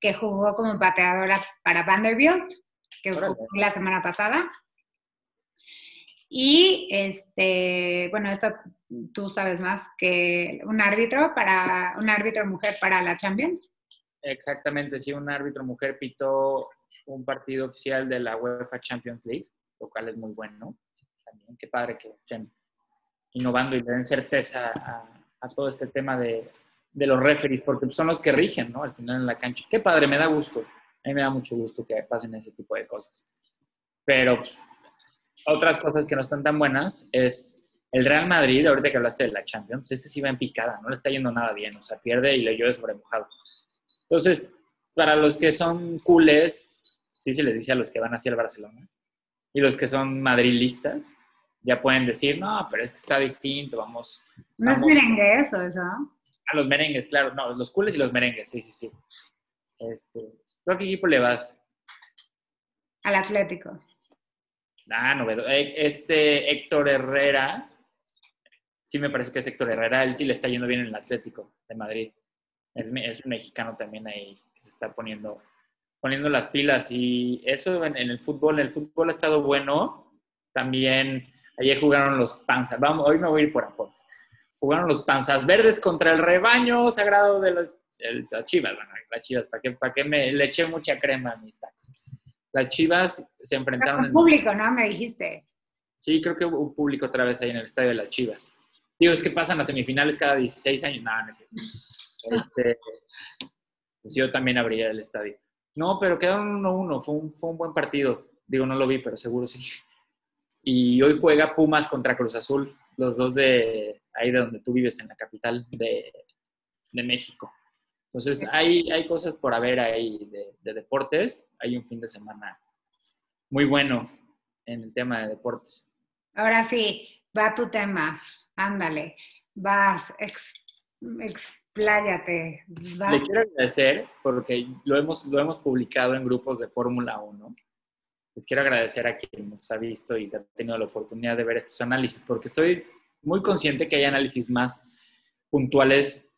que jugó como pateadora para Vanderbilt, que fue la semana pasada. Y, este, bueno, esto tú sabes más que un árbitro para, un árbitro mujer para la Champions. Exactamente, sí, un árbitro mujer pitó un partido oficial de la UEFA Champions League, lo cual es muy bueno. También, qué padre que estén innovando y le den certeza a, todo este tema de, los referees, porque son los que rigen, ¿no? Al final en la cancha. Qué padre, me da gusto. A mí me da mucho gusto que pasen ese tipo de cosas. Pero pues, otras cosas que no están tan buenas es el Real Madrid, ahorita que hablaste de la Champions, este sí va en picada, no le está yendo nada bien, o sea, pierde y le llueve sobre mojado. Entonces, para los que son culés, sí se les dice a los que van hacia el Barcelona, y los que son madrilistas, ya pueden decir, no, pero es que está distinto, vamos. No es merengue eso, eso. A los merengues, claro, no, los cules y los merengues, sí, sí, sí. Este, ¿Tú a qué equipo le vas? Al Atlético. Ah, no, eh, este Héctor Herrera, sí me parece que es Héctor Herrera, él sí le está yendo bien en el Atlético de Madrid. Es, es un mexicano también ahí que se está poniendo, poniendo las pilas y eso en, en el fútbol, el fútbol ha estado bueno. También Ayer jugaron los panzas. Vamos, hoy me voy a ir por apodos. Jugaron los panzas verdes contra el rebaño sagrado de las chivas. Bueno, las chivas, ¿para qué, para qué me le eché mucha crema a mis tacos? Las chivas se enfrentaron. Con público, ¿no? Me dijiste. Sí, creo que hubo público otra vez ahí en el estadio de las chivas. Digo, es que pasan las semifinales cada 16 años. No, no es este, pues yo también abriría el estadio. No, pero quedaron 1-1. Fue un, fue un buen partido. Digo, no lo vi, pero seguro sí. Y hoy juega Pumas contra Cruz Azul, los dos de ahí de donde tú vives, en la capital de, México. Entonces, hay, hay cosas por haber ahí de, deportes. Hay un fin de semana muy bueno en el tema de deportes. Ahora sí, va tu tema. Ándale, vas, expláyate. Le quiero agradecer porque lo hemos, lo hemos publicado en grupos de Fórmula 1 les quiero agradecer a quien nos ha visto y ha tenido la oportunidad de ver estos análisis, porque estoy muy consciente que hay análisis más puntuales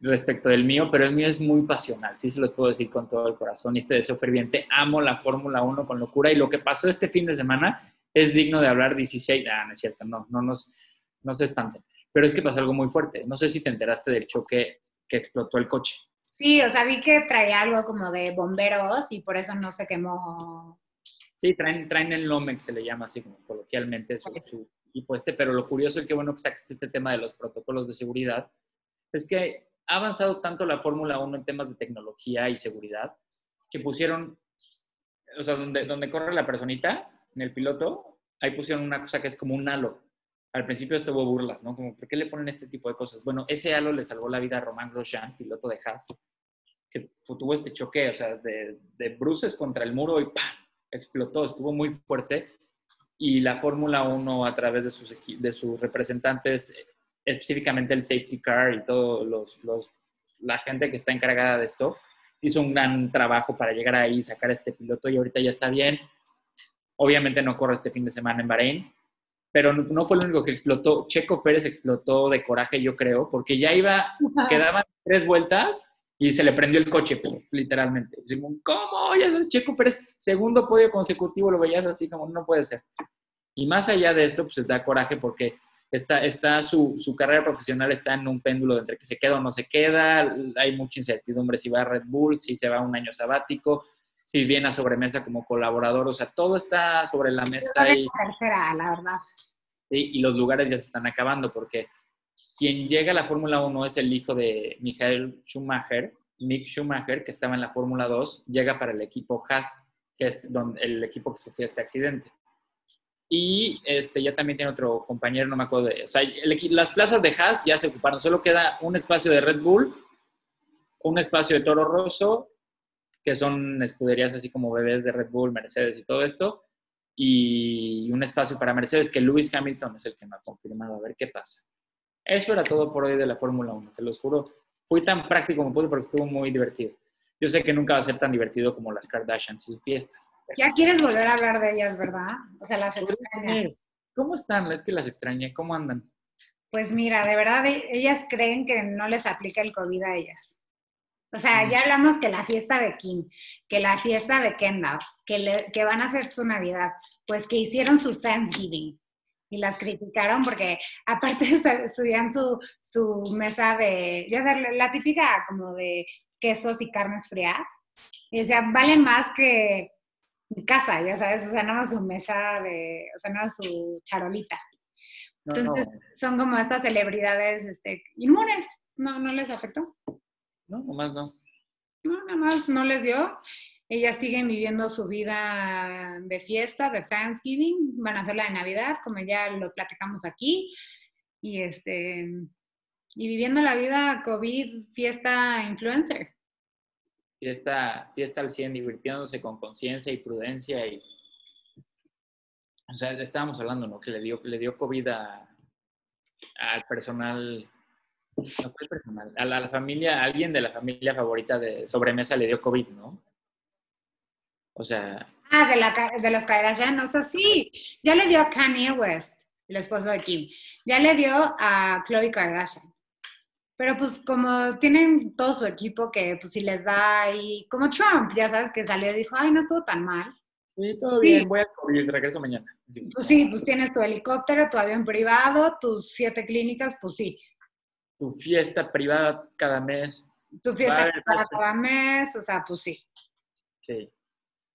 respecto del mío, pero el mío es muy pasional, sí se los puedo decir con todo el corazón y este deseo ferviente. Amo la Fórmula 1 con locura y lo que pasó este fin de semana es digno de hablar 16, ah, no es cierto, no, no, nos, no se espanten, pero es que pasó algo muy fuerte. No sé si te enteraste del choque que explotó el coche. Sí, o sea, vi que traía algo como de bomberos y por eso no se quemó. Sí, traen, traen el Lomex, se le llama así como coloquialmente su, su equipo este, pero lo curioso y qué bueno que saques este tema de los protocolos de seguridad es que ha avanzado tanto la Fórmula 1 en temas de tecnología y seguridad que pusieron, o sea, donde, donde corre la personita, en el piloto, ahí pusieron una cosa que es como un halo al principio estuvo burlas, ¿no? Como, ¿por qué le ponen este tipo de cosas? Bueno, ese halo le salvó la vida a Román Grosjean, piloto de Haas, que tuvo este choque, o sea, de, de bruces contra el muro y ¡pam! explotó, estuvo muy fuerte. Y la Fórmula 1, a través de sus, de sus representantes, específicamente el safety car y todo los, los, la gente que está encargada de esto, hizo un gran trabajo para llegar ahí sacar este piloto y ahorita ya está bien. Obviamente no corre este fin de semana en Bahrein, pero no fue el único que explotó. Checo Pérez explotó de coraje, yo creo, porque ya iba, quedaban tres vueltas y se le prendió el coche, literalmente. ¿Cómo? Ya es Checo Pérez, segundo podio consecutivo, lo veías así como no puede ser. Y más allá de esto, pues da coraje porque está, está su, su, carrera profesional está en un péndulo entre que se queda o no se queda, hay mucha incertidumbre si va a Red Bull, si se va a un año sabático, si viene a sobremesa como colaborador, o sea, todo está sobre la mesa. Y, tercera, la verdad. y los lugares ya se están acabando porque quien llega a la Fórmula 1 es el hijo de Michael Schumacher, Mick Schumacher, que estaba en la Fórmula 2, llega para el equipo Haas, que es donde, el equipo que sufrió este accidente. Y este, ya también tiene otro compañero, no me acuerdo de... O sea, las plazas de Haas ya se ocuparon, solo queda un espacio de Red Bull, un espacio de Toro Rosso que son escuderías así como bebés de Red Bull, Mercedes y todo esto, y un espacio para Mercedes, que Lewis Hamilton es el que me ha confirmado. A ver qué pasa. Eso era todo por hoy de la Fórmula 1, se los juro. Fui tan práctico como pude porque estuvo muy divertido. Yo sé que nunca va a ser tan divertido como las Kardashians y sus fiestas. Ya quieres volver a hablar de ellas, ¿verdad? O sea, las extrañas. ¿Cómo están? Es que las extrañé. ¿Cómo andan? Pues mira, de verdad, ellas creen que no les aplica el COVID a ellas. O sea, ya hablamos que la fiesta de Kim, que la fiesta de Kendall, que, que van a hacer su Navidad, pues que hicieron su Thanksgiving y las criticaron porque aparte subían su, su mesa de, ya sabes, la típica como de quesos y carnes frías. Y decían, valen más que mi casa, ya sabes, o sea, no su mesa de, o sea, no su charolita. Entonces, son como estas celebridades este, inmunes. ¿No, ¿No les afectó? No, nomás no. No, nada más no les dio. Ellas siguen viviendo su vida de fiesta, de Thanksgiving, van a hacer la de Navidad, como ya lo platicamos aquí, y este y viviendo la vida COVID, fiesta influencer. Fiesta, fiesta al 100, divirtiéndose con conciencia y prudencia y o sea, estábamos hablando, ¿no? Que le dio, le dio COVID al personal no fue personal. A la, familia, a alguien de la familia favorita de sobremesa le dio COVID, ¿no? O sea. Ah, de, la, de los Kardashian, o sea, sí. Ya le dio a Kanye West, el esposo de Kim. Ya le dio a Khloe Kardashian. Pero pues como tienen todo su equipo que pues si les da y como Trump, ya sabes que salió y dijo, ay, no estuvo tan mal. Sí, todo bien, voy a COVID, regreso mañana. Pues sí, pues tienes tu helicóptero, tu avión privado, tus siete clínicas, pues sí tu fiesta privada cada mes. Tu fiesta privada cada mes, o sea, pues sí. Sí.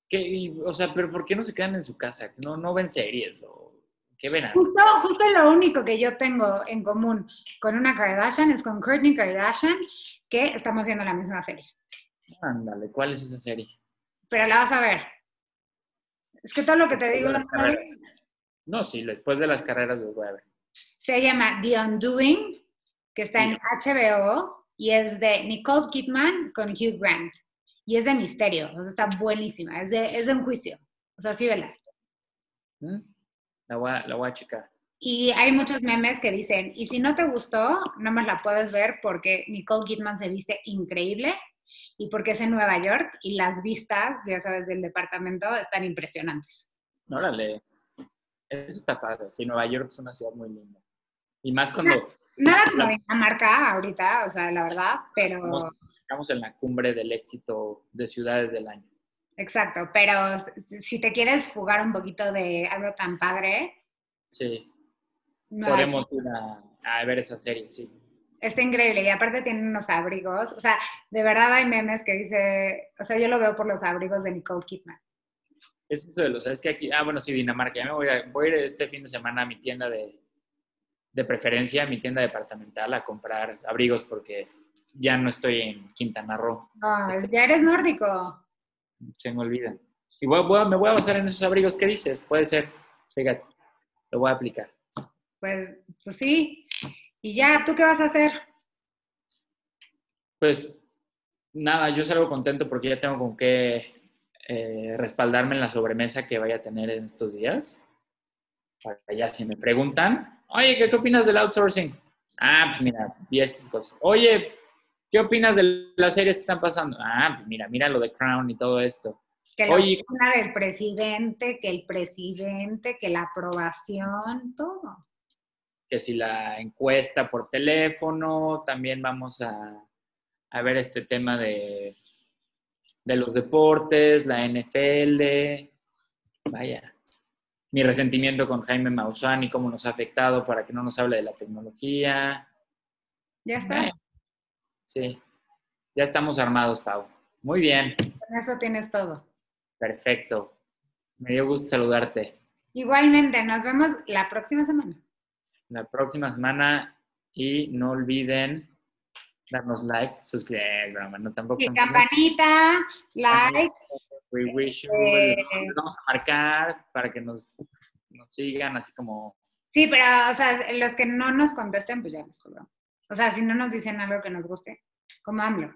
¿Qué, o sea, pero ¿por qué no se quedan en su casa? ¿No, no ven series? ¿O ¿Qué ven? Justo, justo lo único que yo tengo en común con una Kardashian es con Kourtney Kardashian, que estamos viendo la misma serie. Ándale, ¿cuál es esa serie? Pero la vas a ver. Es que todo lo que te digo... No, sí, después de las carreras los voy a ver. Se llama The Undoing que está en HBO y es de Nicole Kidman con Hugh Grant. Y es de misterio, o sea, está buenísima, es de, es de un juicio. O sea, sí, vela. Mm, la voy, a, la voy a checar. Y hay muchos memes que dicen, y si no te gustó, no más la puedes ver porque Nicole Kidman se viste increíble y porque es en Nueva York y las vistas, ya sabes, del departamento están impresionantes. Órale, eso está padre. Sí, Nueva York es una ciudad muy linda. Y más cuando, Nada como Dinamarca ahorita, o sea, la verdad, pero... Estamos en la cumbre del éxito de ciudades del año. Exacto, pero si te quieres fugar un poquito de algo tan padre... Sí, podemos ir a, ver esa serie, sí. Está increíble y aparte tienen unos abrigos, o sea, de verdad hay memes que dice, o sea, yo lo veo por los abrigos de Nicole Kidman. Es eso de los, es que aquí, ah, bueno, sí, Dinamarca, ya me voy a, voy a ir este fin de semana a mi tienda de, de preferencia a mi tienda departamental a comprar abrigos porque ya no estoy en Quintana Roo. Ah, ya eres nórdico. Se me olvida. Y me voy a basar en esos abrigos. ¿Qué dices? Puede ser. Fíjate, lo voy a aplicar. Pues, pues sí. ¿Y ya tú qué vas a hacer? Pues nada, yo salgo contento porque ya tengo con qué eh, respaldarme en la sobremesa que vaya a tener en estos días. Para ya si me preguntan, Oye, ¿qué, opinas del outsourcing? Ah, pues mira, vi estas cosas. Oye, ¿qué opinas de las series que están pasando? Ah, pues mira, mira lo de Crown y todo esto. Que la Oye, del presidente, que el presidente, que la aprobación, todo. Que si la encuesta por teléfono, también vamos a, a ver este tema de, de los deportes, la NFL. Vaya, mi resentimiento con Jaime Maussan y cómo nos ha afectado para que no nos hable de la tecnología. Ya está. sí, ya estamos armados, Pau. Muy bien. Con eso tienes todo. Perfecto. Me dio gusto saludarte. Igualmente, nos vemos la próxima semana. La próxima semana y no olviden darnos like, suscribirse, no tampoco. Y campanita, like. We wish you. Este vamos a marcar para que nos, nos sigan así como. Sí, pero, o sea, los que no nos contesten, pues ya nos colgamos. O sea, si no nos dicen algo que nos guste, como AMLO.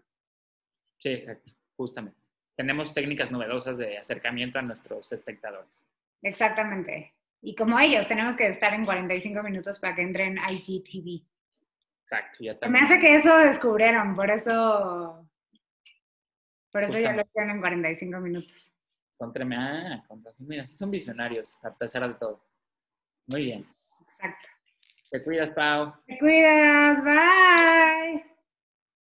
Sí, exacto, justamente. Tenemos técnicas novedosas de acercamiento a nuestros espectadores. Exactamente. Y como ellos, tenemos que estar en 45 minutos para que entren IGTV. Exacto, ya Me hace que eso descubrieron, por eso, por eso ya lo hicieron en 45 minutos. Son tremendos, ah, mira, son visionarios, a pesar de todo. Muy bien. Exacto. Te cuidas, Pau. Te cuidas, bye.